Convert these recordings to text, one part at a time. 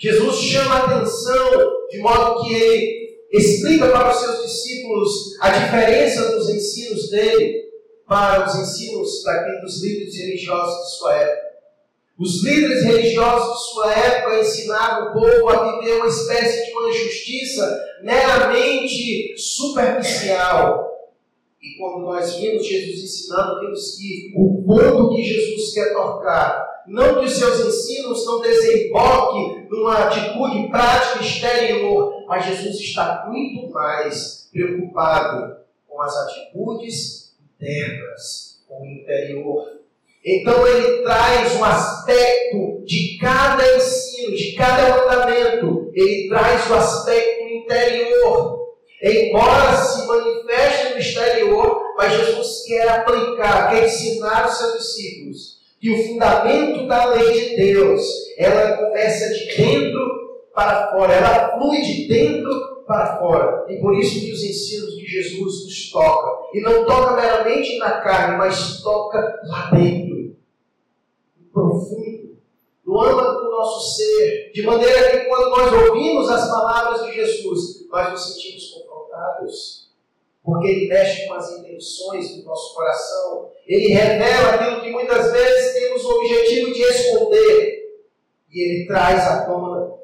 Jesus chama a atenção de modo que ele explica para os seus discípulos a diferença dos ensinos dele para os ensinos daqueles líderes religiosos de sua época. Os líderes religiosos de sua época ensinavam o povo a viver uma espécie de uma justiça meramente superficial. E quando nós vimos Jesus ensinando, vimos que o ponto que Jesus quer tocar não que os seus ensinos não desemboquem numa atitude prática exterior, mas Jesus está muito mais preocupado com as atitudes internas, com o interior. Então ele traz um aspecto de cada ensino, de cada mandamento, ele traz o aspecto interior. Embora se manifeste no exterior, mas Jesus quer aplicar, quer ensinar os seus discípulos que o fundamento da lei de Deus, ela começa de dentro para fora, ela flui de dentro para fora. E por isso que os ensinos de Jesus nos tocam. E não toca meramente na carne, mas toca lá dentro, profundo, no âmago do nosso ser, de maneira que quando nós ouvimos as palavras de Jesus, nós nos sentimos confrontados porque ele mexe com as intenções do nosso coração, ele revela aquilo que muitas vezes temos o objetivo de esconder, e ele traz à tona,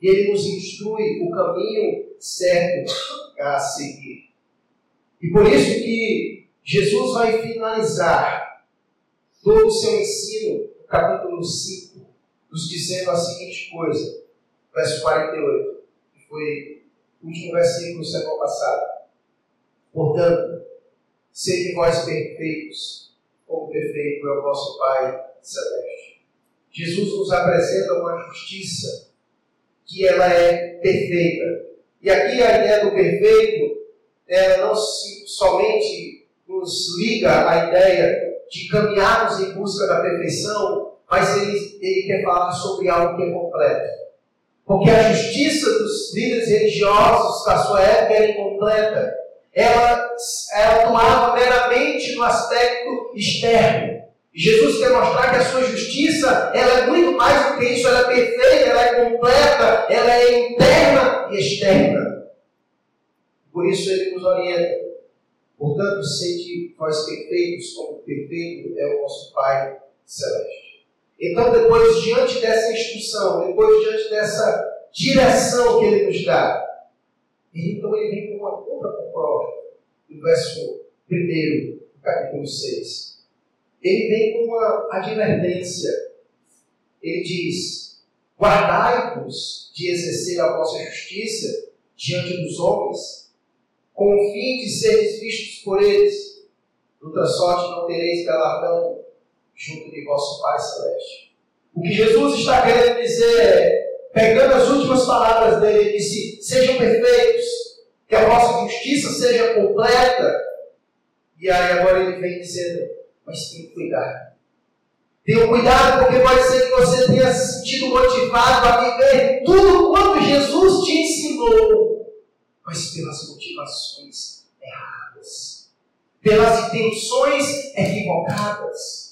e ele nos instrui o caminho certo a seguir. E por isso que Jesus vai finalizar todo o seu ensino, no capítulo 5, nos dizendo a seguinte coisa, verso 48, que foi o último versículo do século passado. Portanto, sede vós perfeitos, como perfeito é o vosso Pai Celeste. Jesus nos apresenta uma justiça que ela é perfeita. E aqui a ideia do perfeito, ela não se, somente nos liga à ideia de caminharmos em busca da perfeição, mas ele, ele quer falar sobre algo que é completo. Porque a justiça dos líderes religiosos da sua época era incompleta ela, ela atuava meramente no aspecto externo. Jesus quer mostrar que a sua justiça ela é muito mais do que isso, ela é perfeita, ela é completa, ela é interna e externa. Por isso ele nos orienta. Portanto, sede vós perfeitos, como perfeito é o vosso Pai Celeste. Então, depois, diante dessa instrução, depois, diante dessa direção que ele nos dá, então ele vem com uma outra proposta, no verso 1 do capítulo 6. Ele vem com uma advertência. Ele diz: Guardai-vos de exercer a vossa justiça diante dos homens, com o fim de seres vistos por eles. Outra sorte não tereis galardão junto de vosso Pai Celeste. O que Jesus está querendo dizer é pegando as últimas palavras dele, ele disse: Sejam perfeitos, que a vossa justiça seja completa. E aí agora ele vem dizendo: Mas tenha cuidado. Tenha cuidado, porque pode ser que você tenha se sentido motivado a viver tudo quanto Jesus te ensinou, mas pelas motivações erradas, pelas intenções equivocadas.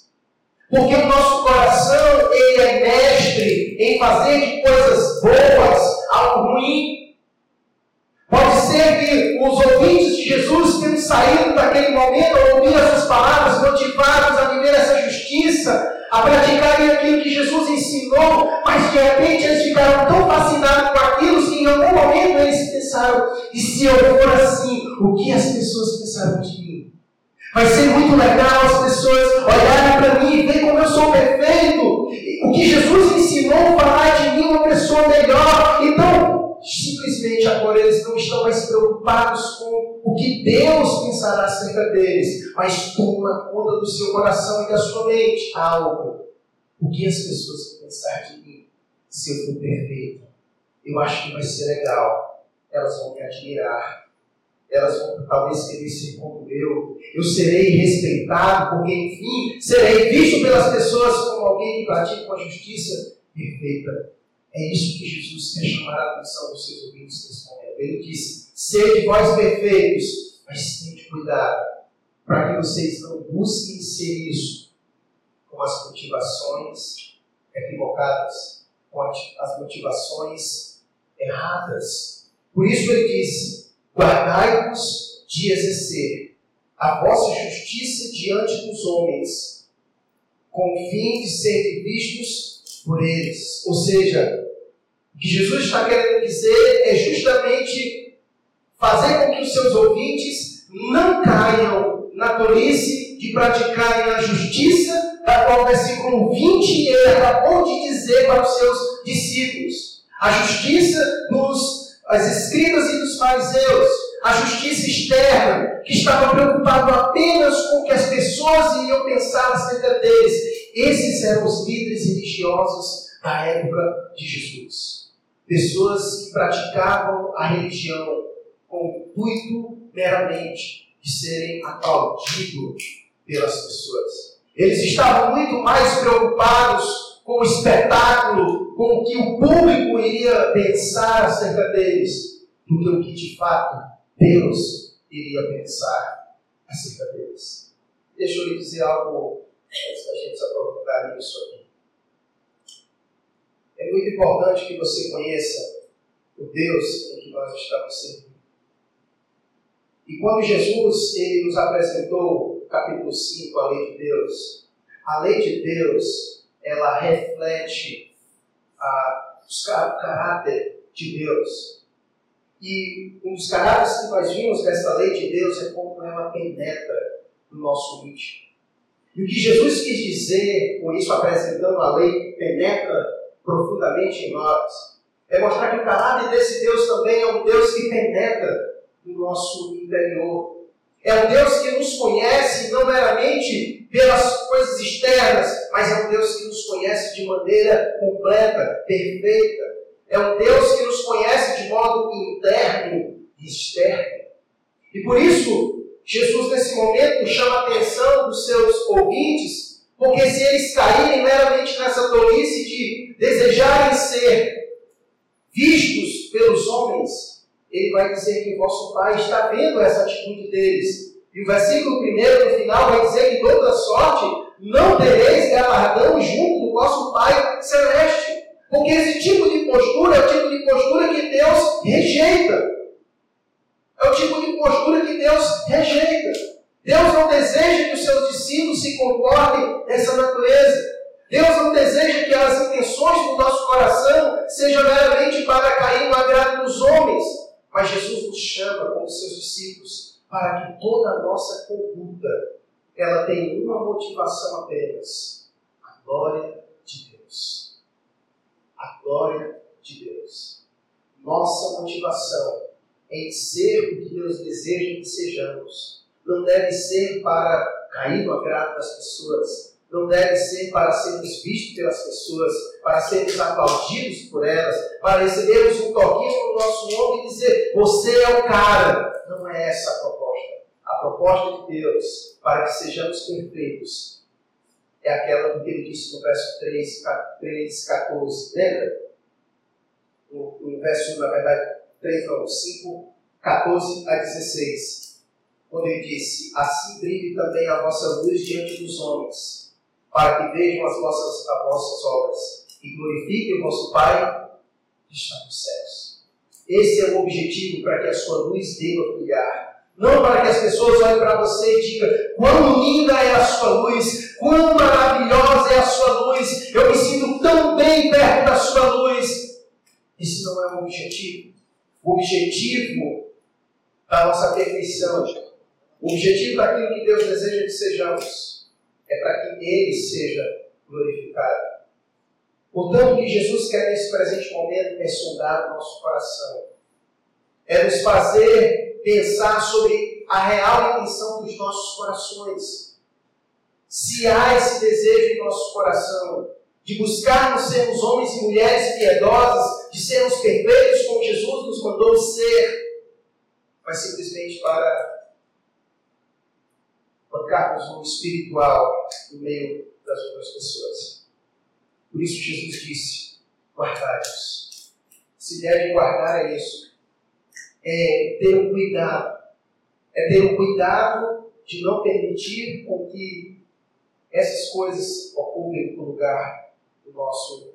Porque o nosso coração, ele é mestre em fazer de coisas boas algo ruim. Pode ser que os ouvintes de Jesus tenham saído daquele momento ao ouvir as suas palavras, motivados a viver essa justiça, a praticarem aquilo que Jesus ensinou, mas de repente eles ficaram tão fascinados com aquilo que em algum momento eles pensaram: e se eu for assim, o que as pessoas pensaram de mim? Vai ser muito legal as pessoas olharem para mim e ver como eu sou perfeito. O que Jesus ensinou falar de mim uma pessoa melhor. Então, simplesmente agora eles não estão mais preocupados com o que Deus pensará acerca deles, mas toma conta do seu coração e da sua mente algo. O que as pessoas vão pensar de mim se eu for perfeito? Eu acho que vai ser legal. Elas vão me admirar elas vão talvez querer ser como eu. Eu serei respeitado, porque, enfim, serei visto pelas pessoas como alguém que pratica com a justiça perfeita. É isso que Jesus quer chamar a atenção dos seus ouvintes nesse momento. Ele disse: Sede vós perfeitos, mas tenham cuidado para que vocês não busquem ser isso com as motivações equivocadas, com as motivações erradas. Por isso ele diz: guardai-vos de exercer a vossa justiça diante dos homens, com o fim de serem vistos por eles. Ou seja, o que Jesus está querendo dizer é justamente fazer com que os seus ouvintes não caiam na tolice de praticarem a justiça, da qual o versículo 20 ele acabou de dizer para os seus discípulos. A justiça dos as escribas e dos fariseus, a justiça externa, que estava preocupado apenas com o que as pessoas iriam pensar acerca deles. Esses eram os líderes religiosos da época de Jesus. Pessoas que praticavam a religião com o intuito meramente de serem aplaudidos pelas pessoas. Eles estavam muito mais preocupados com o espetáculo, com o que o público iria pensar acerca deles, do que o que de fato Deus iria pensar acerca deles. Deixa eu lhe dizer algo antes da gente se aprofundar nisso aqui. É muito importante que você conheça o Deus em que nós estamos servindo. E quando Jesus ele nos apresentou, capítulo 5, a lei de Deus, a lei de Deus, ela reflete o caráter de Deus. E um dos caráteres que nós vimos dessa lei de Deus é como ela penetra no nosso íntimo. E o que Jesus quis dizer com isso, apresentando a lei, penetra profundamente em nós. É mostrar que o caráter desse Deus também é um Deus que penetra no nosso interior. É um Deus que nos conhece não meramente pelas coisas externas, mas é um Deus que nos conhece de maneira completa, perfeita. É um Deus que nos conhece de modo interno e externo. E por isso, Jesus, nesse momento, chama a atenção dos seus ouvintes porque se eles caírem meramente nessa tolice de desejarem ser vistos pelos homens, ele vai dizer que o vosso Pai está vendo essa atitude deles. E o versículo primeiro, no final, vai dizer que toda sorte não tereis galardão junto do vosso Pai celeste. Porque esse tipo de postura é o tipo de postura que Deus rejeita. É o tipo de postura que Deus rejeita. Deus não deseja que os seus discípulos se comportem dessa natureza. Deus não deseja que as intenções do nosso coração sejam meramente para cair no agrado dos homens. Mas Jesus nos chama, como seus discípulos, para que toda a nossa conduta ela tenha uma motivação apenas: a glória de Deus. A glória de Deus. Nossa motivação em ser o que Deus deseja que sejamos não deve ser para cair no agrado das pessoas, não deve ser para sermos vistos pelas pessoas, para sermos aplaudidos por elas, para recebermos um toquinho no nosso nome e dizer: Você é o cara. Não é essa a proposta. De Deus para que sejamos perfeitos é aquela que ele disse no verso 3, 3 14. Lembra? No, no verso, na verdade, 3, não, 5, 14 a 16 quando ele disse: Assim brilhe também a vossa luz diante dos homens, para que vejam as vossas, as vossas obras e glorifiquem o vosso Pai que está nos céus. Esse é o objetivo para que a sua luz deva brilhar. Não para que as pessoas olhem para você e digam quão linda é a sua luz, quão maravilhosa é a sua luz, eu me sinto tão bem perto da sua luz. Esse não é o objetivo. O objetivo da nossa perfeição o objetivo daquilo que Deus deseja que sejamos é para que Ele seja glorificado. Portanto, o que Jesus quer nesse presente momento é sondar o nosso coração, é nos fazer pensar sobre a real intenção dos nossos corações. Se há esse desejo em nosso coração de buscarmos sermos homens e mulheres piedosas, de sermos perfeitos como Jesus nos mandou ser, mas simplesmente para bancarmos no espiritual no meio das outras pessoas. Por isso Jesus disse: guardai-vos. Se deve guardar é isso. É ter um cuidado. É ter um cuidado de não permitir com que essas coisas ocupem o lugar do nosso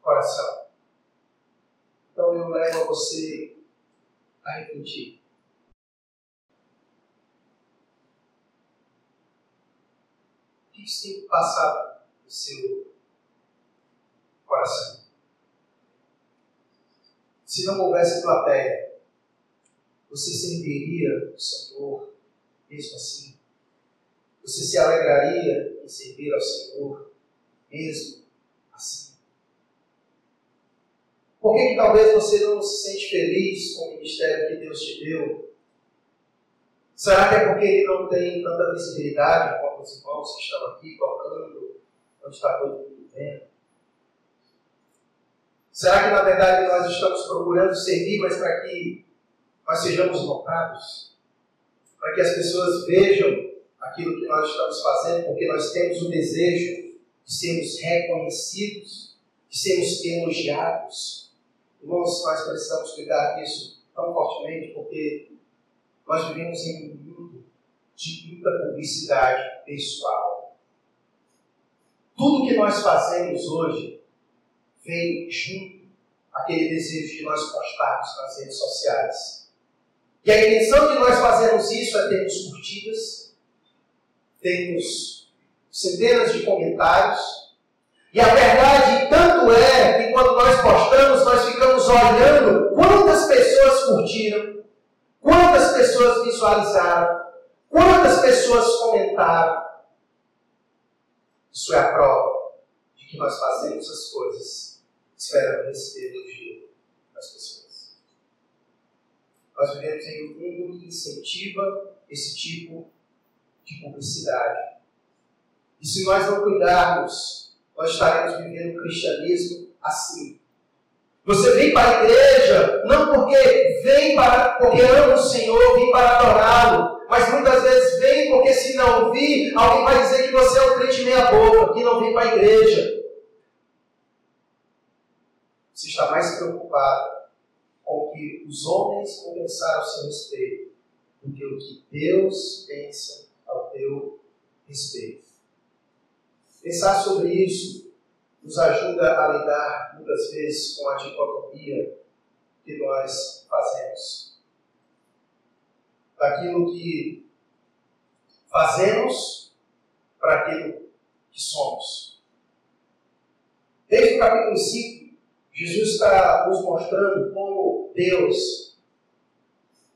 coração. Então eu levo a você a refletir. O que você tem passado no seu coração? Se não houvesse plateia, você serviria o Senhor mesmo assim? Você se alegraria em servir ao Senhor mesmo assim? Por que, que talvez você não se sente feliz com o ministério que Deus te deu? Será que é porque ele não tem tanta visibilidade como os irmãos que estão aqui tocando, onde está todo mundo vendo? Será que na verdade nós estamos procurando servir, mas para que nós sejamos notados? Para que as pessoas vejam aquilo que nós estamos fazendo, porque nós temos o desejo de sermos reconhecidos, de sermos elogiados. Irmãos, nós precisamos cuidar disso tão fortemente, porque nós vivemos em um mundo de muita publicidade pessoal. Tudo que nós fazemos hoje vem junto aquele desejo de nós postarmos nas redes sociais. E a intenção de nós fazermos isso é termos curtidas, temos centenas de comentários. E a verdade tanto é que quando nós postamos, nós ficamos olhando quantas pessoas curtiram, quantas pessoas visualizaram, quantas pessoas comentaram. Isso é a prova de que nós fazemos as coisas esperando receber elogio das pessoas. Nós vivemos em um mundo que incentiva esse tipo de de publicidade. E se nós não cuidarmos, nós estaremos vivendo o cristianismo assim. Você vem para a igreja não porque vem para porque ama o Senhor, vem para adorá-lo, mas muitas vezes vem porque se não vir, alguém vai dizer que você é um crente meia boca, que não vem para a igreja. Você está mais preocupado que os homens vão pensar seu respeito do que o que Deus pensa ao teu respeito. Pensar sobre isso nos ajuda a lidar muitas vezes com a dicotomia que nós fazemos. Daquilo que fazemos para aquilo que somos. Desde o capítulo 5, Jesus está nos mostrando como Deus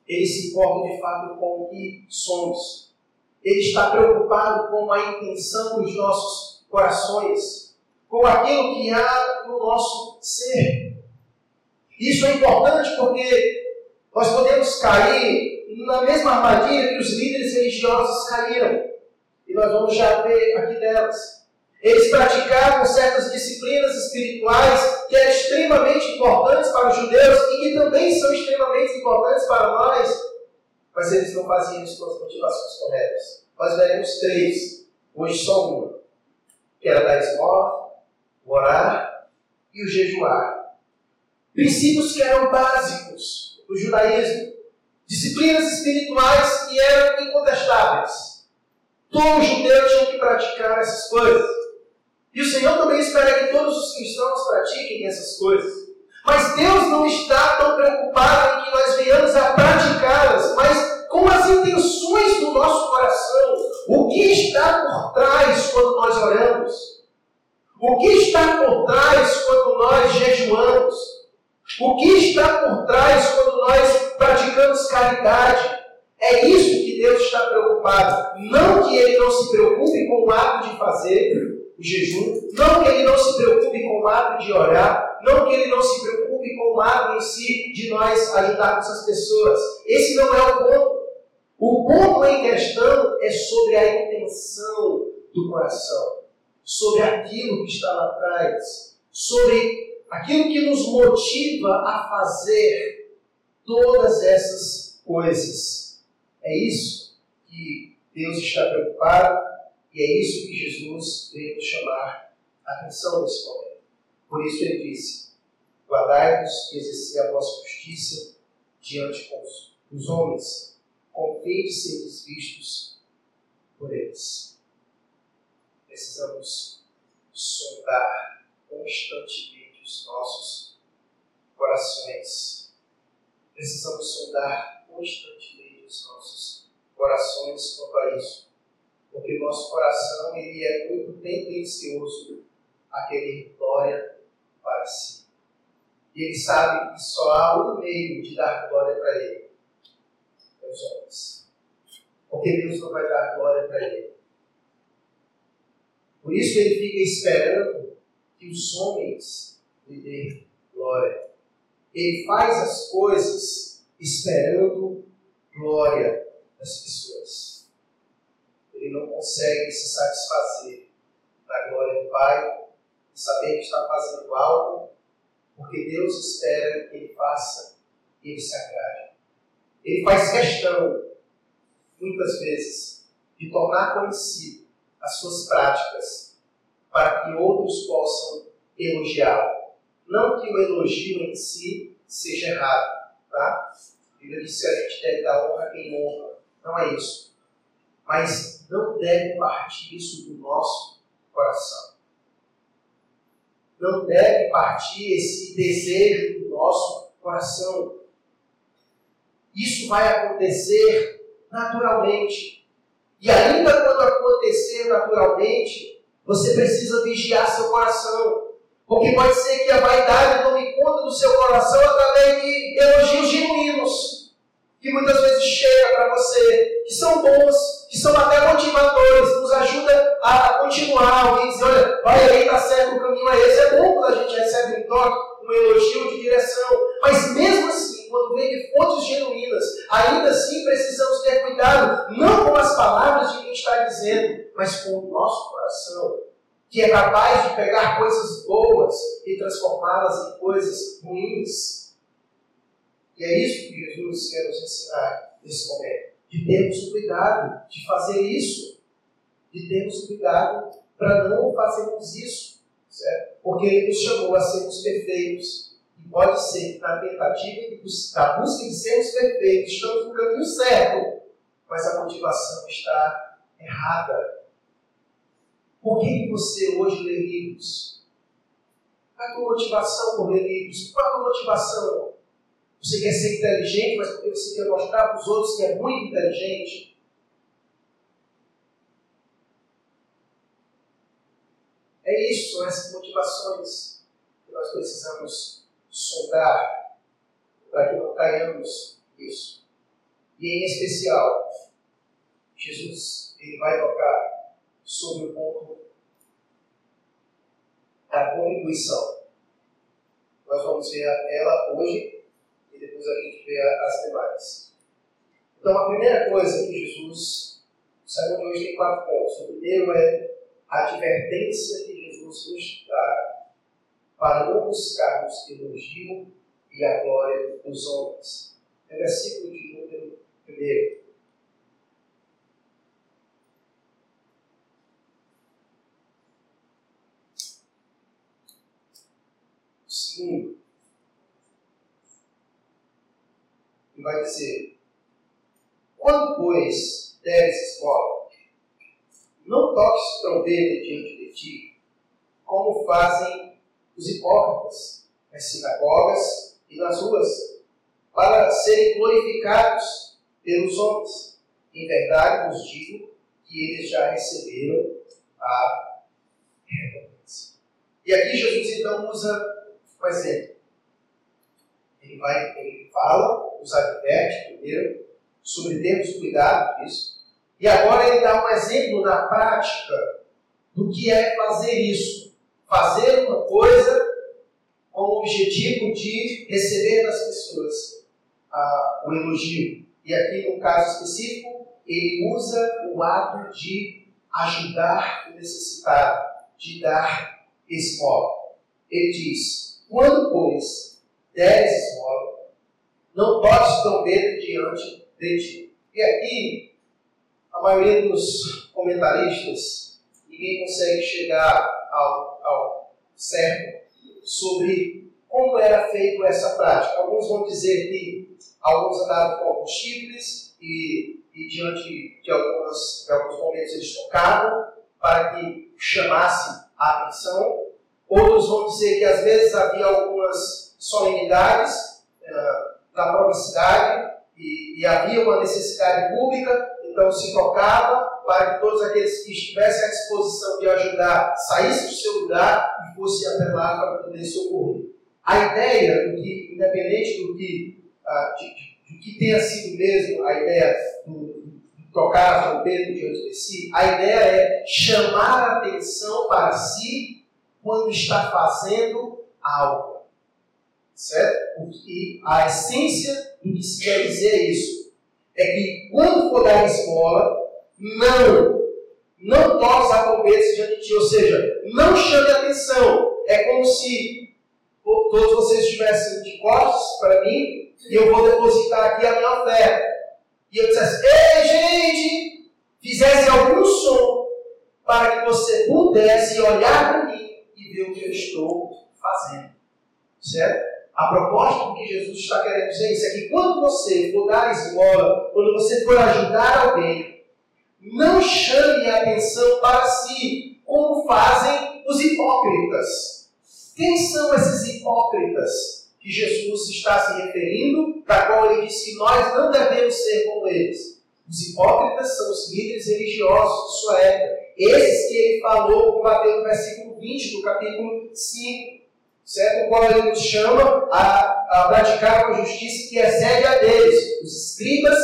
ele se importa de fato com o que somos. Ele está preocupado com a intenção dos nossos corações, com aquilo que há no nosso ser. Isso é importante porque nós podemos cair na mesma armadilha que os líderes religiosos caíram. E nós vamos já ver aqui delas. Eles praticavam certas disciplinas espirituais que eram extremamente importantes para os judeus e que também são extremamente importantes para nós mas eles não faziam isso com as motivações corretas. Nós veremos três, hoje só uma, que era dar esmola, o orar e o jejuar. Princípios que eram básicos do judaísmo, disciplinas espirituais que eram incontestáveis. Todo judeu tinha que praticar essas coisas. E o Senhor também espera que todos os cristãos pratiquem essas coisas. Mas Deus não está tão preocupado em que nós venhamos a praticá-las, mas com as intenções do nosso coração. O que está por trás quando nós oramos? O que está por trás quando nós jejuamos? O que está por trás quando nós praticamos caridade? É isso que Deus está preocupado. Não que Ele não se preocupe com o ato de fazer o jejum, não que Ele não se preocupe com o ato de orar, não que ele não se preocupe com o lado em si de nós ajudarmos as pessoas. Esse não é o ponto. O ponto em questão é sobre a intenção do coração, sobre aquilo que está lá atrás, sobre aquilo que nos motiva a fazer todas essas coisas. É isso que Deus está preocupado e é isso que Jesus veio chamar a atenção nesse momento. Por isso ele disse: Guardai-vos e exercer a vossa justiça diante dos homens, com de seres vistos por eles. Precisamos sondar constantemente os nossos corações. Precisamos sondar constantemente os nossos corações quanto a isso. Porque nosso coração ele é muito tendencioso a querer glória para si. E ele sabe que só há um meio de dar glória para ele. É os homens. Porque Deus não vai dar glória para ele. Por isso ele fica esperando que os homens lhe dêem glória. Ele faz as coisas esperando glória das pessoas. Ele não consegue se satisfazer da glória do Pai e saber que está fazendo algo, porque Deus espera que ele faça e ele se agrade. Ele faz questão, muitas vezes, de tornar conhecido as suas práticas para que outros possam elogiá-lo. Não que o elogio em si seja errado, tá? Bíblia diz que a gente deve dar honra a quem honra. Não é isso. Mas não deve partir isso do nosso coração. Não deve partir esse desejo do nosso coração. Isso vai acontecer naturalmente. E ainda quando acontecer naturalmente, você precisa vigiar seu coração. Porque pode ser que a vaidade tome conta do seu coração através de elogios genuínos, que muitas vezes chega para você, que são bons, que são até motivadores, nos ajuda a continuar. Alguém diz, olha, vai aí, está certo, o caminho é esse. É bom quando a gente recebe um toque, um elogio de direção. Mas mesmo assim, quando vem de fontes genuínas, ainda assim precisamos ter cuidado, não com as palavras de quem está dizendo, mas com o nosso coração que é capaz de pegar coisas boas e transformá-las em coisas ruins. E é isso que Jesus quer nos ensinar nesse momento. De termos cuidado de fazer isso. De termos cuidado para não fazermos isso. Certo? Porque Ele nos chamou a sermos perfeitos. E pode ser que na tentativa buscar, busca de sermos perfeitos, estamos no caminho certo, mas a motivação está errada. Por que você hoje lê livros? Qual a tua motivação por ler livros? Qual é a tua motivação? Você quer ser inteligente, mas porque você quer mostrar para os outros que é muito inteligente? É isso, são essas motivações que nós precisamos sondar para que não caiamos nisso. E em especial, Jesus ele vai tocar sobre o ponto da contribuição. Nós vamos ver ela hoje depois a gente vê as demais. Então, a primeira coisa que Jesus, o sermão de hoje tem quatro pontos. O primeiro é a advertência que Jesus nos dá para não buscarmos elogio e a glória dos homens. É versículo de número primeiro. Segundo, e vai dizer: Quando, pois, deres esmola, não toques trombeta diante de ti, como fazem os hipócritas nas sinagogas e nas ruas, para serem glorificados pelos homens. Em verdade vos digo que eles já receberam a recompensa. E aqui Jesus então usa um exemplo. Ele, vai, ele fala, nos adverte primeiro, sobre termos cuidado disso. E agora ele dá um exemplo na prática do que é fazer isso. Fazer uma coisa com o objetivo de receber das pessoas ah, o elogio. E aqui, no caso específico, ele usa o ato de ajudar o necessitado, de dar esmola. Ele diz: quando, pois, deres esmola, não toques trombeta diante de ti. E aqui, a maioria dos comentaristas, ninguém consegue chegar ao, ao certo sobre como era feito essa prática. Alguns vão dizer que alguns andavam com alguns chifres e, e diante de, algumas, de alguns momentos eles tocavam para que chamasse a atenção Outros vão dizer que às vezes havia algumas solenidades uh, da própria cidade e, e havia uma necessidade pública, então se tocava para que todos aqueles que estivessem à disposição de ajudar saíssem do seu lugar e fossem até lá para poder socorrer. A ideia do que, independente do que, uh, de, de, que tenha sido mesmo a ideia do, tocar a trombeta diante de si, a ideia é chamar a atenção para si quando está fazendo algo. Certo? E a essência do que se quer dizer é isso. É que quando for dar esmola, não, não toque a trombeta diante de ti. Ou seja, não chame atenção. É como se todos vocês estivessem de costas para mim e eu vou depositar aqui a minha oferta e eu dissesse, ei gente, fizesse algum som para que você pudesse olhar para mim e ver o que eu estou fazendo. Certo? A proposta que Jesus está querendo dizer isso é que quando você for dar esmola, quando você for ajudar alguém, não chame a atenção para si, como fazem os hipócritas. Quem são esses hipócritas? que Jesus está se referindo, da qual ele disse que nós não devemos ser como eles. Os hipócritas são os líderes religiosos de sua época. Esses que ele falou, combateu no versículo 20 do capítulo 5, certo? O qual ele nos chama a, a praticar uma justiça que excede a deles, os escribas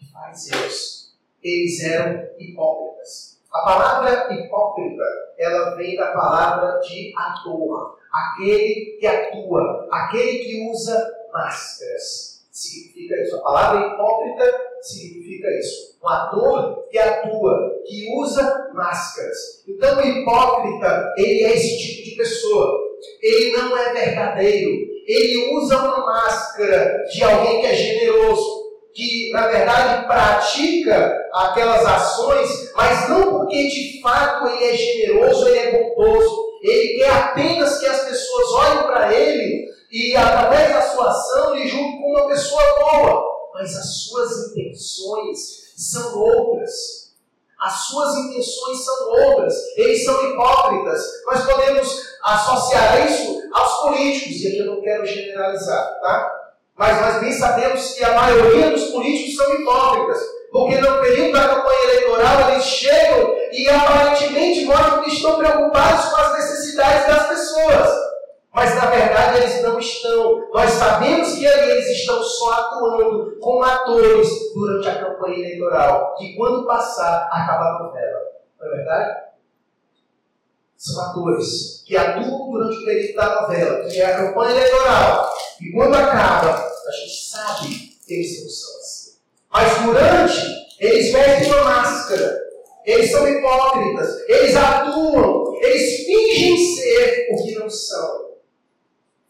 e fariseus. Eles eram hipócritas. A palavra hipócrita, ela vem da palavra de ator aquele que atua, aquele que usa máscaras. Significa isso. A palavra hipócrita significa isso. Um ator que atua, que usa máscaras. Então o hipócrita, ele é esse tipo de pessoa. Ele não é verdadeiro. Ele usa uma máscara de alguém que é generoso, que na verdade pratica aquelas ações, mas não porque de fato ele é generoso, ele é bondoso, ele quer apenas que as pessoas olhem para ele e, através da sua ação, lhe julguem como uma pessoa boa. Mas as suas intenções são outras. As suas intenções são outras. Eles são hipócritas. Nós podemos associar isso aos políticos, e aqui eu não quero generalizar, tá? Mas nós bem sabemos que a maioria dos políticos são hipócritas. Porque no período da campanha eleitoral eles chegam e aparentemente mostram que estão preocupados com as necessidades das pessoas. Mas na verdade eles não estão. Nós sabemos que ali eles estão só atuando como atores durante a campanha eleitoral. Que quando passar, acaba a novela. Não é verdade? São atores que atuam durante o período da novela, que é a campanha eleitoral. E quando acaba, a gente sabe que eles não são mas durante, eles vestem uma máscara. Eles são hipócritas. Eles atuam. Eles fingem ser o que não são.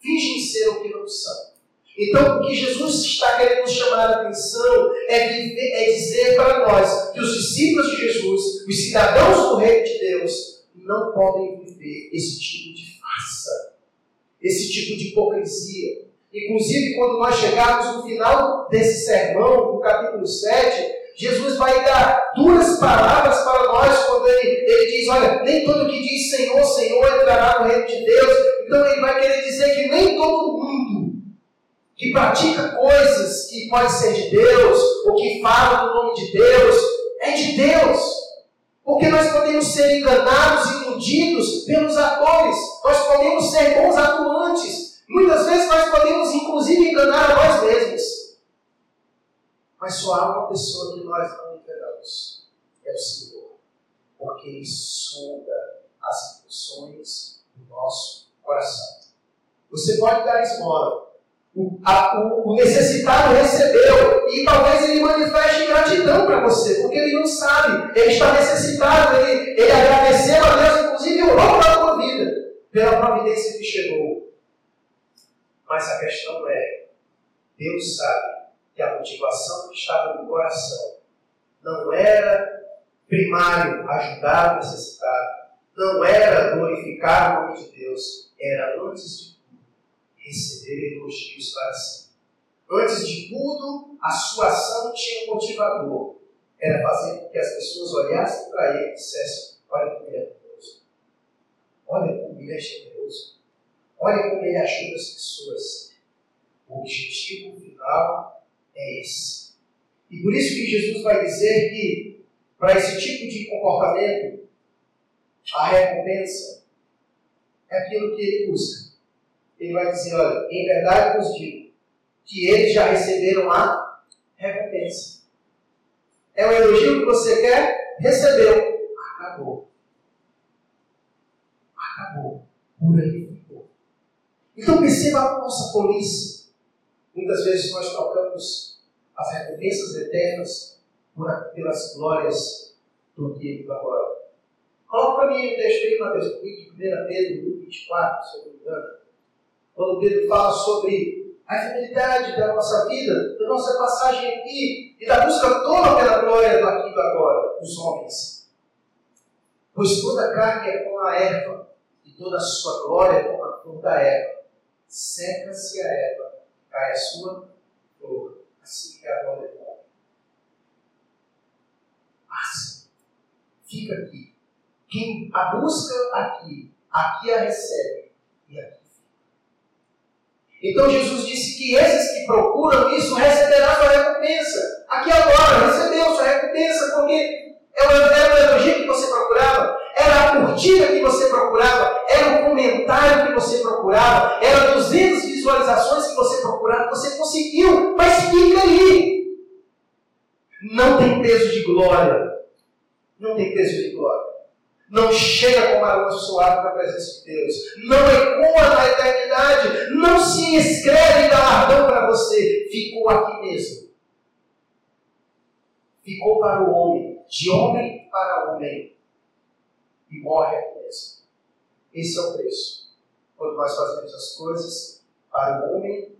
Fingem ser o que não são. Então, o que Jesus está querendo chamar a atenção é, viver, é dizer para nós que os discípulos de Jesus, os cidadãos do reino de Deus, não podem viver esse tipo de farsa, esse tipo de hipocrisia. Inclusive, quando nós chegarmos no final desse sermão, no capítulo 7, Jesus vai dar duas palavras para nós quando ele, ele diz: Olha, nem todo que diz Senhor, Senhor entrará no reino de Deus. Então, ele vai querer dizer que nem todo mundo que pratica coisas que pode ser de Deus, ou que fala no nome de Deus, é de Deus. Porque nós podemos ser enganados iludidos pelos atores, nós podemos ser bons atuantes, Muitas vezes nós podemos, inclusive, enganar a nós mesmos. Mas só há uma pessoa que nós não enganamos: é o Senhor. Porque Ele sonda as intenções do nosso coração. Você pode dar esmola. O, a, o, o necessitado recebeu e talvez ele manifeste gratidão para você, porque ele não sabe, ele está necessitado, ele, ele agradeceu a Deus, inclusive orou para a tua vida, pela providência que chegou. Mas a questão é: Deus sabe que a motivação que estava no coração não era primário ajudar o necessitado, não era glorificar o nome de Deus, era antes de receber elogios para si. Antes de tudo, a sua ação tinha um motivador. Era fazer com que as pessoas olhassem para ele e dissessem: Olha como ele é generoso. Olha como ele é generoso. Olha como ele ajuda as pessoas. O objetivo final é esse. E por isso que Jesus vai dizer que, para esse tipo de comportamento, a recompensa é aquilo que ele busca. Ele vai dizer: olha, em verdade vos digo que eles já receberam a recompensa. É o elogio que você quer? Recebeu. Acabou. Acabou. Por aí ficou. Então perceba a nossa polícia. Muitas vezes nós trocamos as recompensas eternas pelas glórias do dia do agora. Coloca para mim o texto aí, Mateus, de 1 Pedro 24, se eu não me engano. Quando Pedro fala sobre a fidelidade da nossa vida, da nossa passagem aqui e da busca toda pela glória do aqui agora, dos homens. Pois toda carne é como a erva, e toda a sua glória é como a flor da erva. Seca-se a erva, cai a sua flor. Assim é a glória do homem. Passa. Fica aqui quem a busca aqui, aqui a recebe e aqui. Então Jesus disse que esses que procuram isso receberão sua recompensa. Aqui agora, recebeu sua recompensa, porque era o elogio que você procurava, era a curtida que você procurava, era o comentário que você procurava, era 200 visualizações que você procurava, você conseguiu, mas fica aí. Não tem peso de glória. Não tem peso de glória não chega como aroma suave na presença de Deus, não ecoa na eternidade, não se escreve galardão para você, ficou aqui mesmo. Ficou para o homem, de homem para homem, e morre aqui mesmo. Esse é o preço. Quando nós fazemos as coisas para o homem,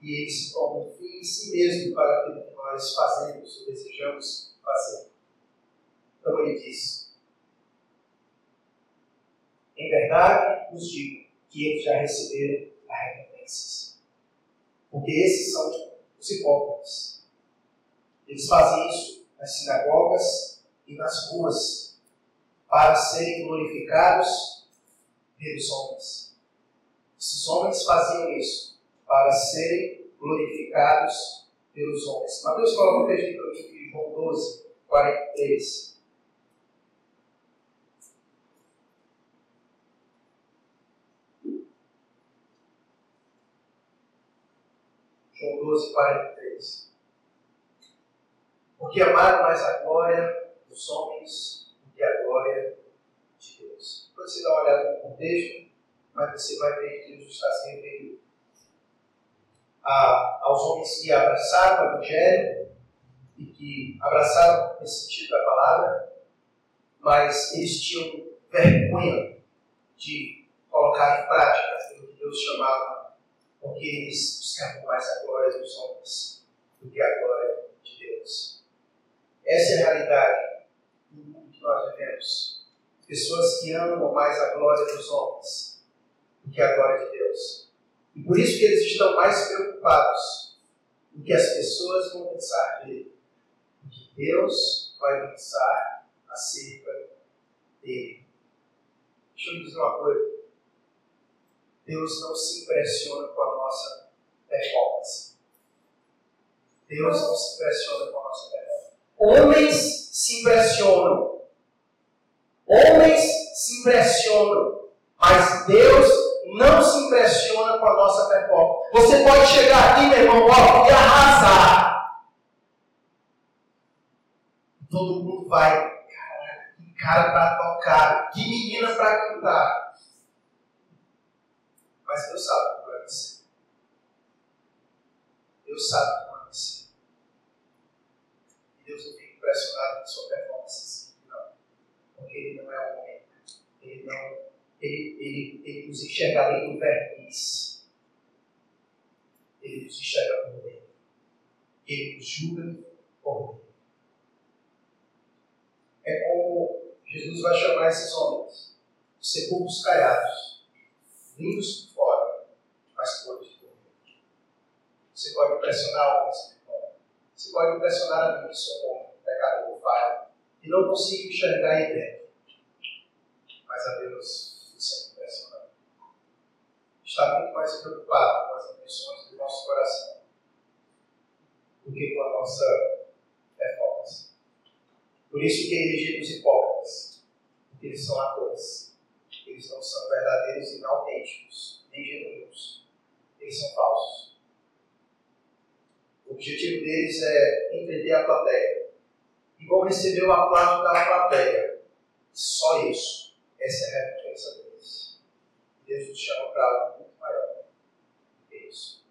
e ele se torna um fim em si mesmo para aquilo que nós fazemos ou desejamos fazer. Então ele diz: em verdade, vos digo que eles já receberam a recompensa. Porque esses são os hipócritas. Eles fazem isso nas sinagogas e nas ruas para serem glorificados pelos homens. Esses homens faziam isso para serem glorificados pelos homens. Mateus coloca um texto mim, João 12, 43. João 12, 43. Porque amaram mais a glória dos homens do que a glória de Deus. Quando você dá uma olhada no contexto, mas você vai ver que Jesus está se referindo aos homens que abraçaram o Evangelho e que abraçaram esse sentido da palavra, mas eles tinham vergonha de colocar em prática aquilo que Deus chamava porque eles buscavam mais a glória dos homens do que a glória de Deus. Essa é a realidade do mundo que nós vivemos. Pessoas que amam mais a glória dos homens do que a glória de Deus. E por isso que eles estão mais preocupados do que as pessoas vão pensar dele. Do que Deus vai pensar acerca dele. Deixa eu dizer uma coisa. Deus não se impressiona com a nossa performance. Deus não se impressiona com a nossa performance. Homens se impressionam. Homens se impressionam. Mas Deus não se impressiona com a nossa performance. Você pode chegar aqui, meu irmão, ó, e arrasar. Todo mundo vai. Cara, que cara para tocar. Que menina para cantar. Mas Deus sabe como vai ser. Deus sabe como vai ser. E Deus não fica impressionado com sua performance assim, não. Porque Ele não é homem. Ele não. Ele, ele, ele nos enxerga além do verniz. Ele nos enxerga por dentro. Ele nos julga por dentro. É como Jesus vai chamar esses homens, sepulcros caiados, lindos mais coisas. Você pode impressionar alguns Você pode impressionar a mim, que sou um pecador, falho, e não consigo enxergar em dentro. Mas a Deus você é impressionado. está muito mais preocupado com as intenções do nosso coração do que com a nossa performance. Por isso que ele rejeita os hipócritas, porque eles são atores. Eles não são verdadeiros e autênticos, nem genuínos. Eles são falsos. O objetivo deles é entender a plateia. E vão receber o aplauso da plateia. Só isso. Essa é a recompensa deles. Deus nos chama para algo muito maior que isso.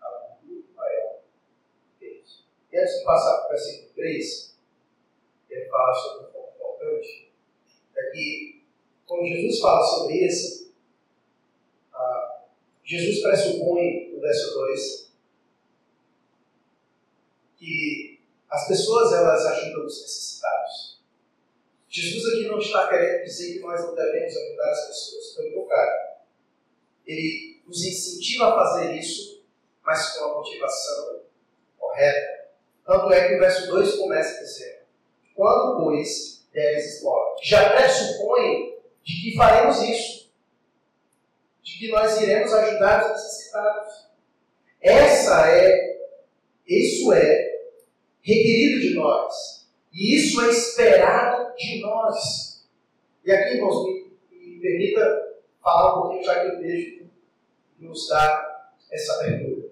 Algo muito maior que isso. E antes de passar para o versículo 3, ele fala sobre um ponto importante. É que, quando Jesus fala sobre isso, ah, Jesus pressupõe, no verso 2, que as pessoas elas ajudam os necessitados. Jesus aqui não está querendo dizer que nós não devemos ajudar as pessoas, pelo contrário. Ele nos incentiva a fazer isso, mas com a motivação correta. Tanto é que o verso 2 começa dizendo: Quando, pois, deres esmola. Já pressupõe de que faremos isso, de que nós iremos ajudar os necessitados. Essa é, isso é requerido de nós. E isso é esperado de nós. E aqui, irmãos, me, me permita falar um pouquinho, já que o texto nos dá essa abertura.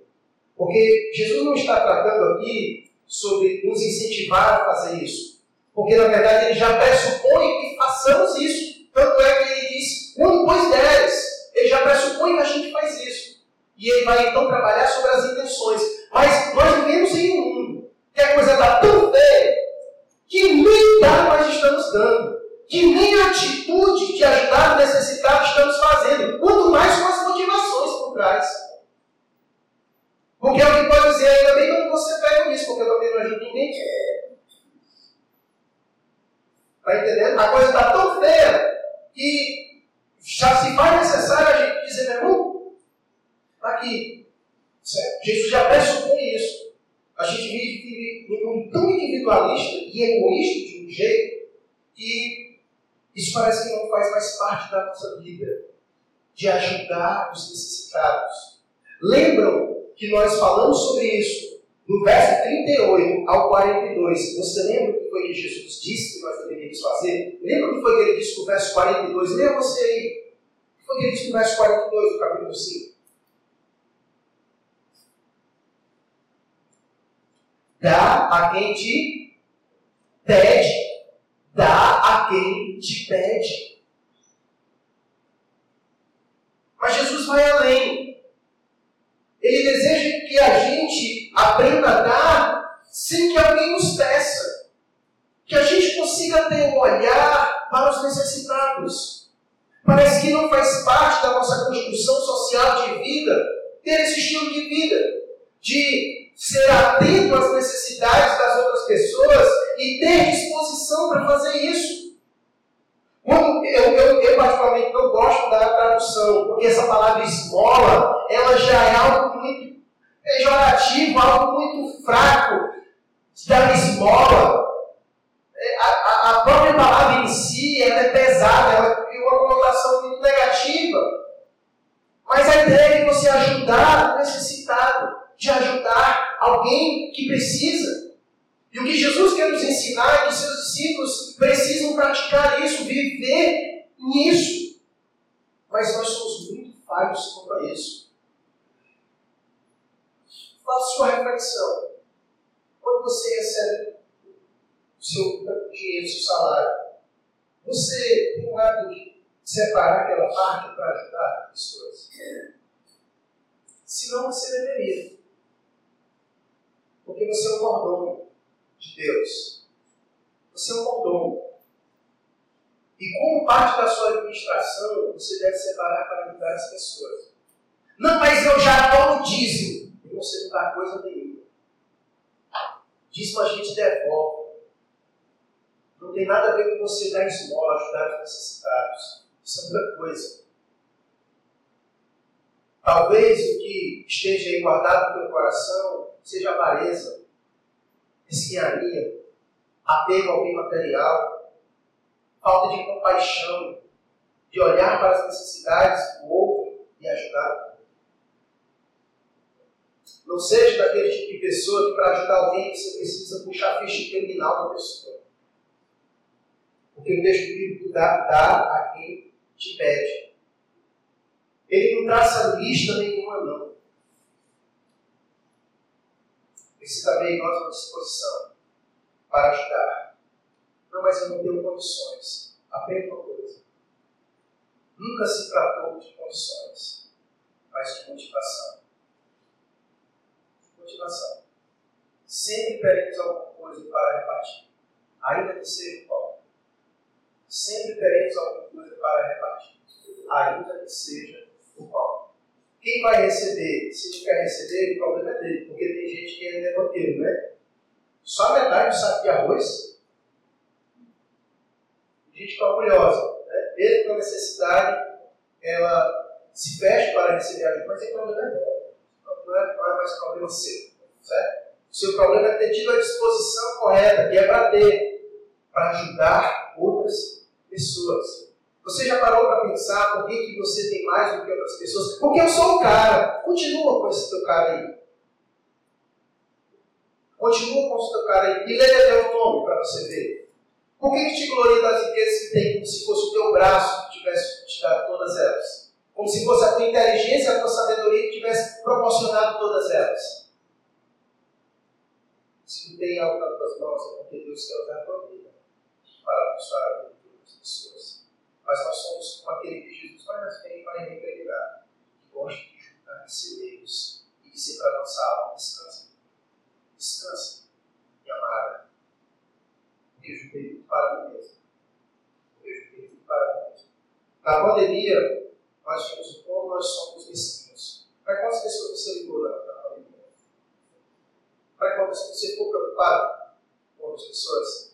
Porque Jesus não está tratando aqui sobre nos incentivar a fazer isso. Porque, na verdade, ele já pressupõe que façamos isso. Tanto é que ele diz, um, dois, dez. Ele já pressupõe que a gente faz isso. E ele vai então trabalhar sobre as intenções. Mas nós vivemos em um mundo que a coisa está tão feia que nem dá nós estamos dando. Que nem a atitude de ajudar o necessitado estamos fazendo. Quanto mais com as motivações por trás. Porque alguém pode dizer, ainda bem quando você pega isso, porque eu também não ajudo ninguém. Está entendendo? A coisa está tão feia que já se faz necessário a gente dizer, meu irmão, está aqui. Certo? Jesus já pressupõe isso. A gente vive num mundo tão individualista e egoísta de um jeito que isso parece que não faz mais parte da nossa vida. De ajudar os necessitados. Lembram que nós falamos sobre isso no verso 38 ao 42. Você lembra o que foi que Jesus disse que nós deveríamos fazer? Lembra o que foi que ele disse no verso 42? Leia você aí. O que foi que ele disse no verso 42 do capítulo 5? Dá a quem te pede. Dá a quem te pede. Mas Jesus vai além. Ele deseja que a gente aprenda a dar sem que alguém nos peça. Que a gente consiga ter um olhar para os necessitados. Parece que não faz parte da nossa construção social de vida ter esse estilo de vida. De ser atento às necessidades das outras pessoas e ter disposição para fazer isso. Eu, eu, eu, particularmente não gosto da tradução, porque essa palavra esmola, ela já é algo muito pejorativo, algo muito fraco. Dar esmola. É, a, a, própria palavra em si ela é pesada, ela tem uma conotação muito negativa. Mas a ideia é de você ajudar o necessitado, de ajudar alguém que precisa. E o que Jesus quer nos ensinar é que seus discípulos precisam praticar isso, viver nisso. Mas nós somos muito falhos quanto a isso. Faça sua reflexão. Quando você recebe o seu dinheiro, o seu salário, você tem um hábito de separar aquela parte para ajudar as pessoas? Senão você deveria. Porque você é um mordomo de Deus. Você é um mordomo. E como parte da sua administração, você deve separar para ajudar as pessoas. Não, mas eu já dou o dízimo. E você não dá coisa nenhuma. Dízimo a gente devolve. Não tem nada a ver com você dar esmola, ajudar os necessitados. Isso é outra coisa. Talvez o que esteja aí guardado no teu coração seja avareza, mesquinharia, apego ao bem material, falta de compaixão, de olhar para as necessidades do outro e ajudar. Não seja daquele tipo de pessoa que para ajudar alguém você precisa puxar a ficha criminal da pessoa. Porque o texto bíblico dá, dá a quem te pede. Ele não traça lista nenhuma, não. Precisa ver nós uma disposição para ajudar. Não, mas eu não tenho condições. Aprenda uma coisa. Nunca se tratou de condições, mas de motivação. Motivação. Sempre teremos alguma coisa para repartir, ainda que seja pobre. Sempre teremos alguma coisa para repartir, ainda que seja o pão. Quem vai receber, se não quer receber, o problema é dele, porque tem gente que é negócio, né? Só metade do saco de arroz. Gente orgulhosa, né? mesmo com a necessidade, ela se fecha para receber ajuda, mas tem problema é dela. Não é, não é mais problema seu, certo? O seu problema é ter tido a disposição correta, que é para ter, para ajudar outras pessoas. Você já parou para pensar por que, que você tem mais do que outras pessoas? Porque eu sou o cara. Continua com esse teu cara aí. Continua com esse teu cara aí. E leia até o nome para você ver. Por que, que te gloria das riquezas que tem como se fosse o teu braço que tivesse te dado todas elas? Como se fosse a tua inteligência, a tua sabedoria que tivesse proporcionado todas elas. Se tu tem algo nas tuas mãos, é porque Deus quer usar a tua vida para abençoar a vida outras pessoas mas nós somos como aquele que Jesus vai na frente para repregar, que gosta de juntar celeiros e de ser para nossa alma. Descansa. Descansa, minha amada. Eu juntei tudo para mim mesmo. Eu juntei tudo para mim mesmo. Na pandemia, nós vimos o como nós somos mesquinhos. Para quantas pessoas você ligou na, pandemia? Para quantas você ficou preocupado com as pessoas?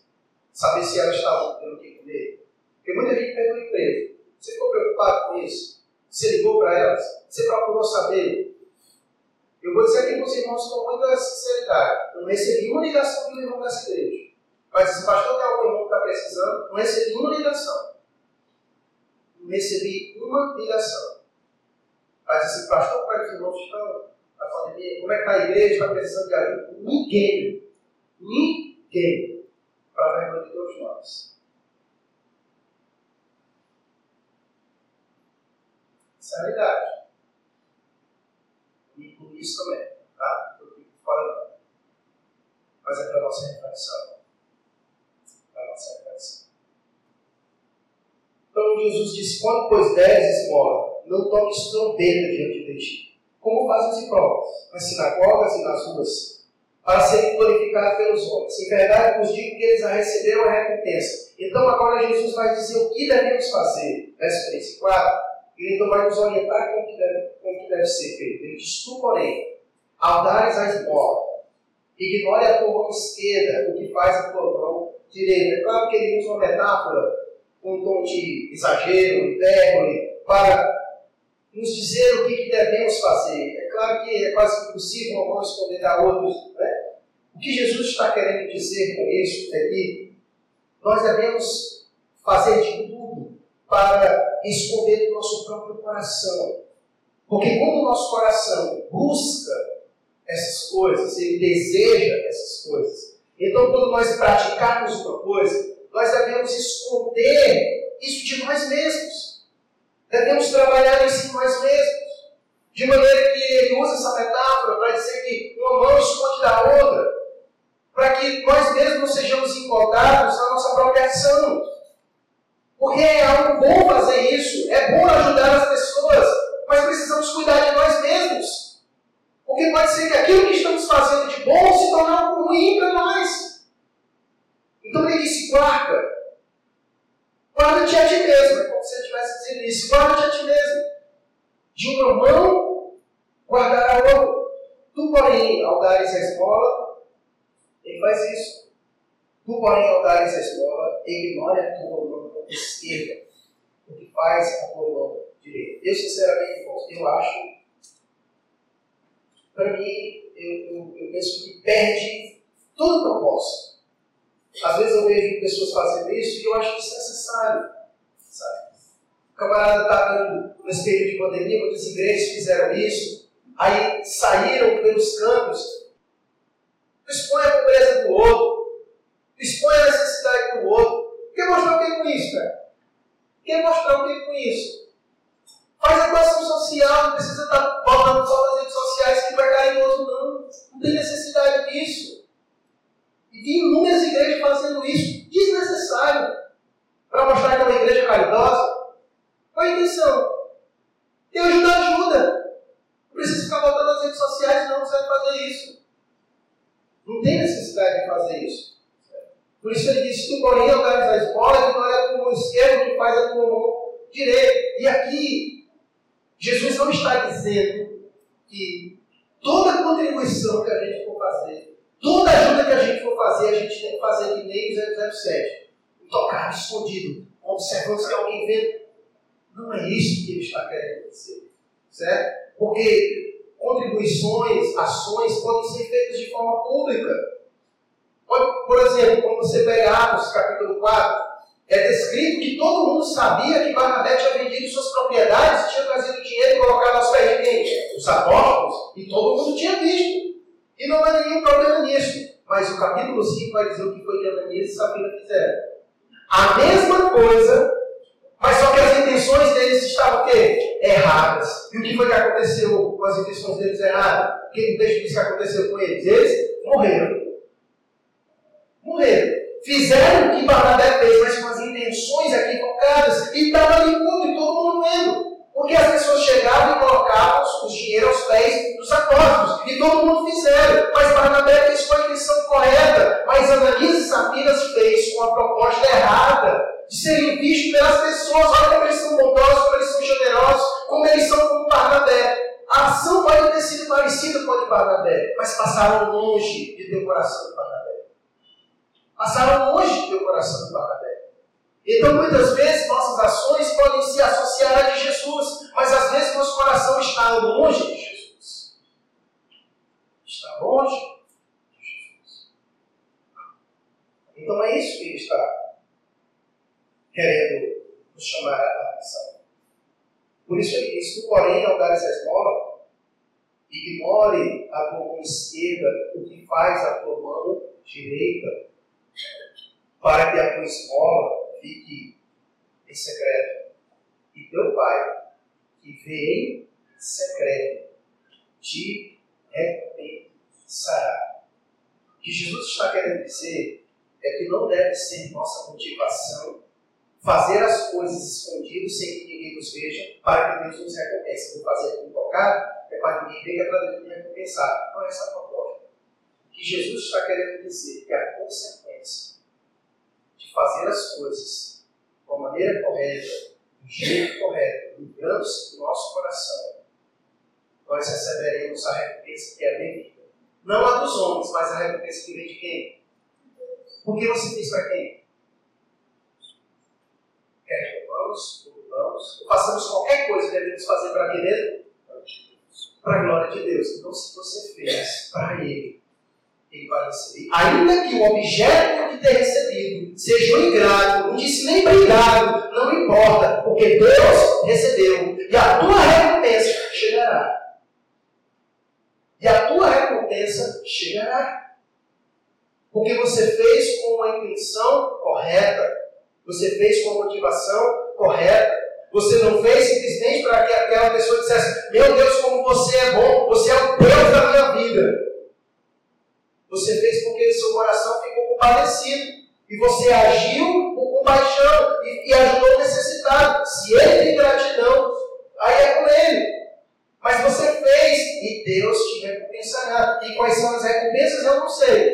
Saber se elas estavam tendo o que comer? Porque muita gente perdeu o emprego. Você ficou preocupado com isso? Você ligou para elas? Você procurou saber? Eu vou dizer aqui para os irmãos com muita sinceridade. Eu não recebi uma ligação de irmão dessa igreja. Mas esse pastor tem algum irmão que está precisando, não recebi uma ligação. Não recebi uma ligação. Mas esse pastor, como é que os irmãos estão na pandemia? Como é que está a igreja? Está precisando de ajuda? Ninguém. Ninguém. Para a vergonha de todos nós. Realidade. E por isso também, tá? Eu fico falando. Mas é para a nossa reflexão. Para nossa reflexão. Então Jesus disse: Quando pois deres esmola, não toques trombeta diante de ti, como fazem os hipócritas, nas sinagogas e nas ruas, para serem glorificados pelos homens. Em verdade, vos digo que eles a receberam a recompensa. Então, agora Jesus vai dizer o que devemos fazer. Verso 34. Ele então vai nos orientar como que deve, como que deve ser feito. Ele diz: Tu, porém, ao dares a esmola, ignore a tua mão esquerda, o que faz a tua mão direita. É claro que ele usa uma metáfora, um tom de exagero, hipérbole, para nos dizer o que, devemos fazer. É claro que é quase impossível uma mão esconder a outros. O que Jesus está querendo dizer com isso é que nós devemos fazer de tudo para esconder no nosso próprio coração. Porque quando o nosso coração busca essas coisas, ele deseja essas coisas, então quando nós praticarmos uma coisa, nós devemos esconder isso de nós mesmos. Devemos trabalhar isso em nós mesmos. De maneira que ele usa essa metáfora para dizer que uma mão esconde da outra, para que nós mesmos sejamos encodados na nossa própria ação. Porque é algo bom fazer isso, é bom ajudar as pessoas, mas precisamos cuidar de nós mesmos. Porque pode ser que aquilo que estamos fazendo de bom se torne algo ruim para nós. Então ele disse: guarda. Guarda-te a ti mesmo. É como se ele estivesse dizendo isso: guarda-te a ti mesmo. De uma mão guardar a outra. Tu, porém, ao dares a esmola, ele faz isso. Tu, porém, ao dares a esmola, ignore a tua mão esquerda, o que faz a tua mão direita. Eu, sinceramente, eu acho, para mim, eu, eu, eu penso que perde todo o propósito. Às vezes eu vejo pessoas fazendo isso e eu acho desnecessário, sabe? O camarada está nesse período de pandemia, muitas igrejas fizeram isso, aí saíram pelos campos. Expõe a pobreza do outro, expõe a necessidade do outro. Quer mostrar o que com isso, cara? Quer mostrar o que com isso? Faz a equação social, não precisa estar botando só nas redes sociais que vai cair no outro, não. Não tem necessidade disso. E tem inúmeras igrejas fazendo isso desnecessário para mostrar que é uma igreja caridosa. Qual a intenção? Tem ajuda, ajuda. Não precisa ficar botando nas redes sociais, não, você vai fazer isso. Não tem necessidade de fazer isso. Por isso ele disse: tu, porém, organiza a esmola, não é com o esquerdo que faz a tua mão direita. E aqui, Jesus não está dizendo que toda contribuição que a gente for fazer, toda ajuda que a gente for fazer, a gente tem que fazer que nem o 007. Tocar escondido, observando se alguém vê não é isso que ele está querendo dizer. Certo? Porque contribuições, ações podem ser feitas de forma pública. Por exemplo, quando você pega Atos capítulo 4, é descrito que todo mundo sabia que Barnabé tinha vendido suas propriedades, tinha trazido dinheiro e colocado aos pés de quem? Os apóstolos, e todo mundo tinha visto. E não há nenhum problema nisso. Mas o capítulo 5 vai dizer o que foi que Ananias e Safira fizeram. A mesma coisa mas só que as intenções deles estavam o quê? Erradas. E o que foi que aconteceu com as intenções deles erradas? O que o texto diz que aconteceu com eles? Eles morreram. Morreram. Fizeram o que Barnabé fez, mas com as intenções equivocadas. E estava ali e todo mundo vendo. Porque as pessoas chegavam e colocavam os dinheiro aos pés dos apóstolos. E todo mundo fizeram. Mas Barnabé fez com a intenção correta. Mas Ananias e Safiras fez com a proposta errada de serem vistos pelas pessoas. Olha como eles são bondosos, como eles são generosos, como eles são como Barnabé. A ação pode ter sido parecida com a de Barnabé, mas passaram longe de ter o coração de Barnabé. Passaram longe de ter o coração de Barnabé. Então, muitas vezes, nossas ações podem se associar a de Jesus, mas às vezes nosso coração está longe de Jesus. Está longe de Jesus. Então, é isso que ele está querendo nos chamar a atenção. Por isso ele diz: Tu, porém, ao dar essa esmola, ignore a tua mão esquerda o que faz a tua mão direita, para que a tua esmola fique em secreto. E teu pai, que vê em secreto, te recompensará. O que Jesus está querendo dizer é que não deve ser nossa motivação fazer as coisas escondidas sem que ninguém nos veja, para que Deus nos recompense. Vou fazer com tocar, é para que ninguém veja para Deus me recompensar. Não é essa a proposta. O que Jesus está querendo dizer que a consequência fazer as coisas uma maneira correta, do jeito correto, livrando-se do nosso coração, nós receberemos a recompensa que é devida. Não a dos homens, mas a recompensa que vem de quem? Porque você fez para quem? quer roubamos, roubamos, façamos qualquer coisa que devemos fazer para quem mesmo? Para a glória de Deus. Então, se você fez para Ele, Ele vai receber. Ainda que o objeto de ter recebido seja um ingrato, não disse nem obrigado, não importa, porque Deus recebeu e a tua recompensa chegará. E a tua recompensa chegará. Porque você fez com a intenção correta. Você fez com a motivação correta. Você não fez simplesmente para que aquela pessoa dissesse: Meu Deus, como você é bom, você é o Deus da minha vida. Você fez porque seu coração ficou compadecido. E você agiu com compaixão e, e ajudou o necessitado. Se ele tem gratidão, aí é com ele. Mas você fez e Deus te recompensará. E quais são as recompensas eu não sei.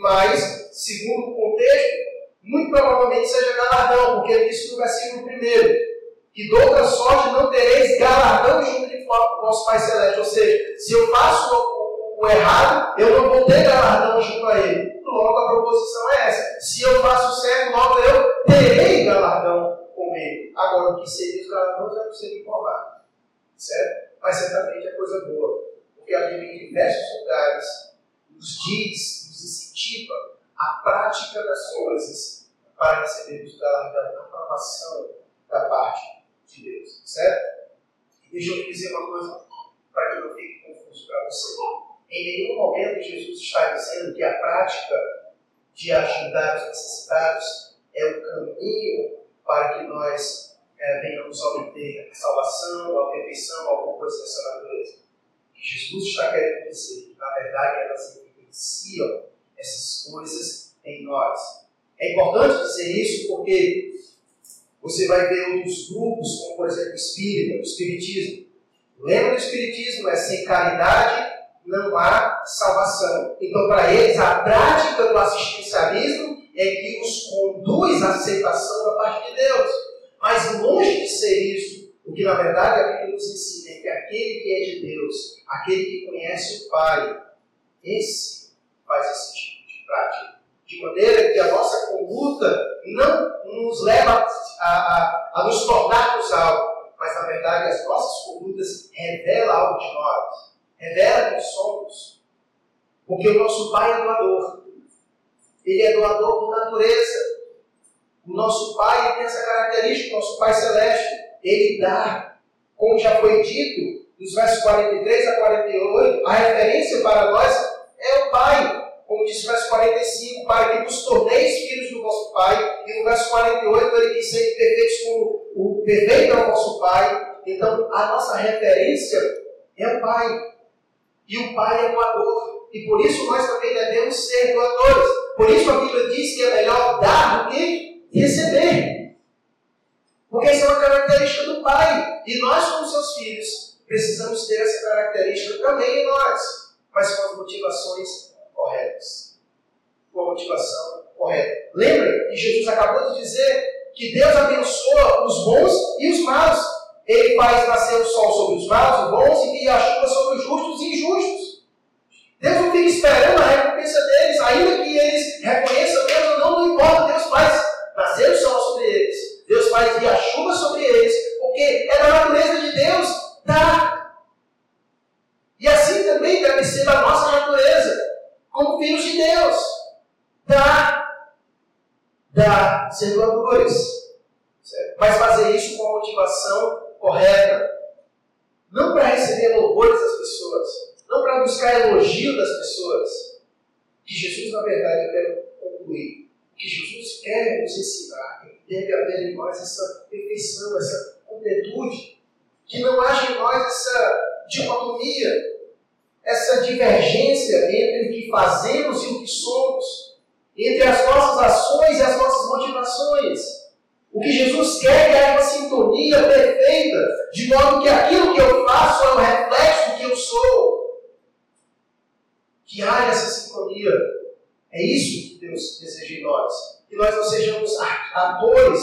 Mas, segundo o contexto, muito provavelmente seja galardão, porque ele disse no versículo 1 que de outra sorte não tereis galardão junto de vosso Pai Celeste. Ou seja, se eu faço o, errado, eu não vou ter galardão junto a ele. Logo a proposição é essa. Se eu faço certo, logo eu terei galardão com ele. Agora, o que seria os galardões é ser informado. Certo? Mas certamente é coisa boa. Porque a Bíblia em diversos lugares nos diz, nos incentiva a prática das coisas para recebermos o galardão, a aprovação da parte de Deus, certo? Deixa eu dizer uma coisa para que não fique confuso para você. Em nenhum momento Jesus está dizendo que a prática de ajudar os necessitados é o caminho para que nós é, venhamos a obter a salvação, a perfeição, alguma coisa dessa natureza. O Jesus está querendo dizer que, na verdade, elas evidenciam essas coisas em nós. É importante dizer isso porque você vai ver outros grupos, como por exemplo o Espírita, o Espiritismo. Lembra do Espiritismo? É sem caridade não há salvação. Então, para eles, a prática do assistencialismo é que os conduz à aceitação da parte de Deus. Mas longe de ser isso, o que na verdade a Bíblia nos ensina é que aquele que é de Deus, aquele que conhece o Pai, esse faz esse tipo de prática. De maneira que a nossa conduta não nos leva a, a, a nos tornarmos algo, mas na verdade as nossas condutas revelam algo de nós, revela quem somos. Porque o nosso Pai é doador. Ele é doador por natureza. O nosso Pai tem essa característica, o nosso Pai Celeste. Ele dá, como já foi dito, dos versos 43 a 48, a referência para nós é o Pai. Como diz o verso 45, para que nos torneis filhos do vosso Pai. E no verso 48 ele diz: ser perfeitos como o perfeito é o vosso Pai. Então a nossa referência é o Pai. E o Pai é doador. E por isso nós também devemos ser doadores. Por isso a Bíblia diz que é melhor dar do que receber. Porque essa é uma característica do Pai. E nós, como seus filhos, precisamos ter essa característica também em nós. Mas com as motivações corretas. Com a motivação correta. Lembra que Jesus acabou de dizer que Deus abençoa os bons e os maus. Ele faz nascer o sol sobre os maus e bons e a chuva sobre os justos e injustos. Deus não fica esperando a recompensa deles, ainda que eles reconheçam Deus ou não, não importa, Deus faz nascer o sol sobre eles, Deus faz vir a chuva sobre eles, porque é da natureza de Deus dar. E assim também deve ser da nossa natureza, como filhos de Deus. Dar, dar, ser doadores. Mas fazer isso com a motivação correta. Não para receber louvores das pessoas, não para buscar elogio das pessoas. Que Jesus, na verdade, eu quero concluir. Que Jesus quer nos ensinar que deve haver em nós essa perfeição, essa completude. Que não haja em nós essa dicotomia, essa divergência entre o que fazemos e o que somos, entre as nossas ações e as nossas motivações. O que Jesus quer é que haja uma sintonia perfeita, de modo que aquilo que eu faço é um reflexo do que eu sou que haja essa sintonia. É isso que Deus deseja em nós. Que nós não sejamos atores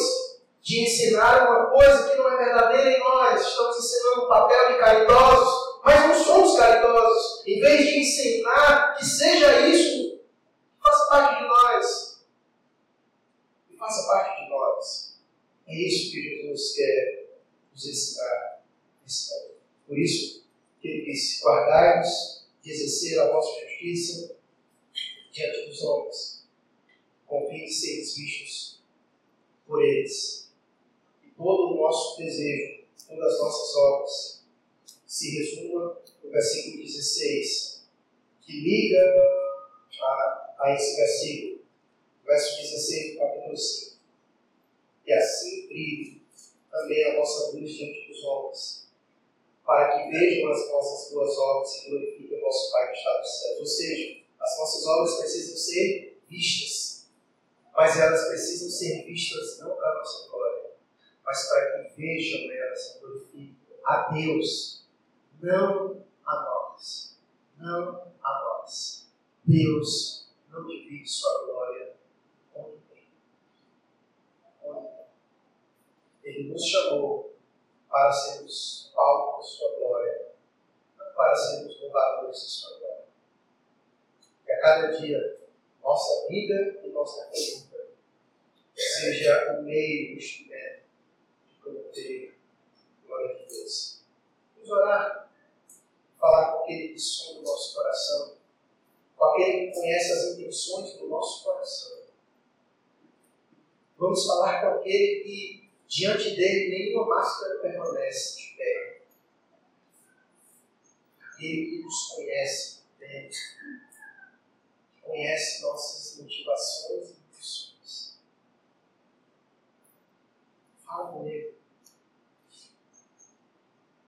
de ensinar uma coisa que não é verdadeira em nós. Estamos ensinando um papel de caridosos, mas não somos caridosos. Em vez de ensinar que seja isso, faça parte de nós. E faça parte de nós. É isso que Jesus quer nos ensinar. Por isso, que ele disse: exercer a vossa justiça diante dos homens, de seres vistos por eles. E todo o nosso desejo, todas as nossas obras, se resuma no versículo 16, que liga a, a esse versículo, verso 16 do capítulo 5. E assim brilhe também a vossa luz diante dos homens para que vejam as nossas boas obras e glorifiquem o nosso Pai que está nos céus. Ou seja, as nossas obras precisam ser vistas, mas elas precisam ser vistas não para a nossa glória, mas para que vejam elas e glorifiquem a Deus, não a nós. Não a nós. Deus não divide sua glória. Com ninguém. Ele nos chamou para sermos palco da sua glória, para sermos louvadores da sua glória. Que a cada dia nossa vida e nossa conduta seja o meio, o instrumento de promover a glória de Deus. Vamos orar, falar com aquele que sonda o nosso coração, com aquele que conhece as intenções do nosso coração. Vamos falar com aquele que Diante dele, nenhuma máscara permanece de pé. Ele que nos conhece bem, conhece nossas motivações e intenções. Fala com ele.